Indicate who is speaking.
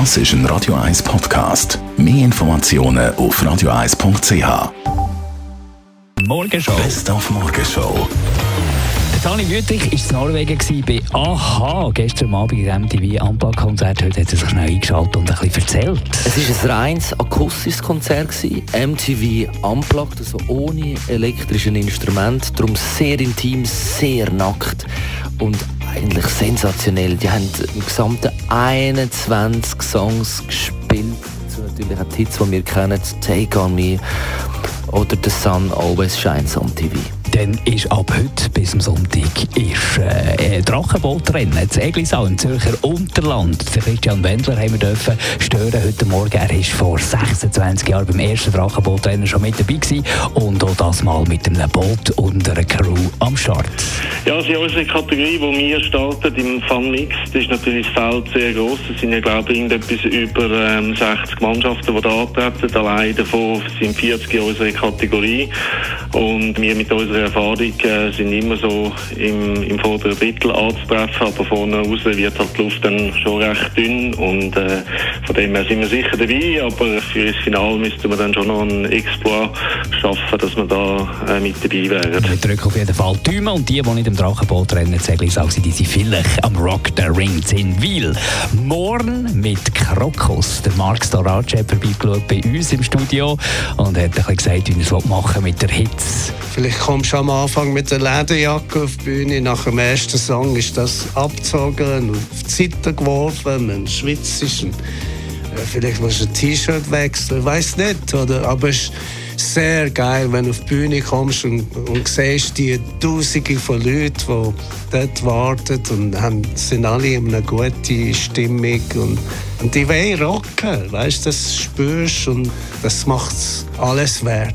Speaker 1: Das ist ein Radio 1 Podcast. Mehr Informationen auf radio1.ch.
Speaker 2: Morgenshow.
Speaker 1: Best auf Morgenshow.
Speaker 2: Der Tani Wüttrich war in Norwegen bei AHA. Gestern Abend im MTV Unplugged-Konzert. Heute hat er sich schnell eingeschaltet und ein bisschen erzählt.
Speaker 3: Es war ein reines akustisches Konzert. MTV Unplugged, also ohne elektrisches Instrument. Darum sehr intim, sehr nackt und eigentlich sensationell. Die haben im Gesamten 21 Songs gespielt. So natürlich auch Hits, die wir kennen. Take On Me oder The Sun Always Shines on TV.
Speaker 2: Dann ist ab heute bis zum Sonntag ist, äh, Drachenbootrennen. Das Eglisau im Zürcher Unterland. Der Christian Wendler haben wir dürfen stören heute Morgen. Er war vor 26 Jahren beim ersten Drachenbootrennen schon mit dabei gewesen. Und auch das Mal mit einem Boot und einer Crew am Start.
Speaker 4: Ja, also unsere Kategorie, die wir starten im Fun Mix, ist natürlich das Feld sehr gross. Es sind ja, glaube ich, etwas über ähm, 60 Mannschaften, die da antreten. Allein davon sind 40 in unserer Kategorie. Und wir mit unserer Erfahrung äh, sind immer so im, im vorderen Drittel anzutreffen, aber vorne raus wird halt die Luft dann schon recht dünn und äh, von dem her sind wir sicher dabei, aber für das Finale müssten wir dann schon noch einen Exploit schaffen, dass wir da äh, mit dabei wären.
Speaker 2: Wir drücken auf jeden Fall die und die, die nicht im Drachenboot rennen, Seglisau sind, die sind vielleicht am Rock the Ring in Wil. Morgen mit Krokus. Der Marc Storacci hat vorbeigeschaut bei uns im Studio und hat ein bisschen gesagt, wie er es machen mit der Hitze.
Speaker 5: Vielleicht kommst du am Anfang mit der Lederjacke auf die Bühne, nach dem ersten Song ist das abgezogen und auf die Seite geworfen, man schwitzt. Äh, vielleicht musst du ein T-Shirt wechseln, ich weiß nicht. Oder? Aber es ist sehr geil, wenn du auf die Bühne kommst und, und siehst die Tausende von Leuten, die dort warten und haben, sind alle in einer guten Stimmung. Und, und die wollen rocken, weißt, das spürst und das macht alles wert.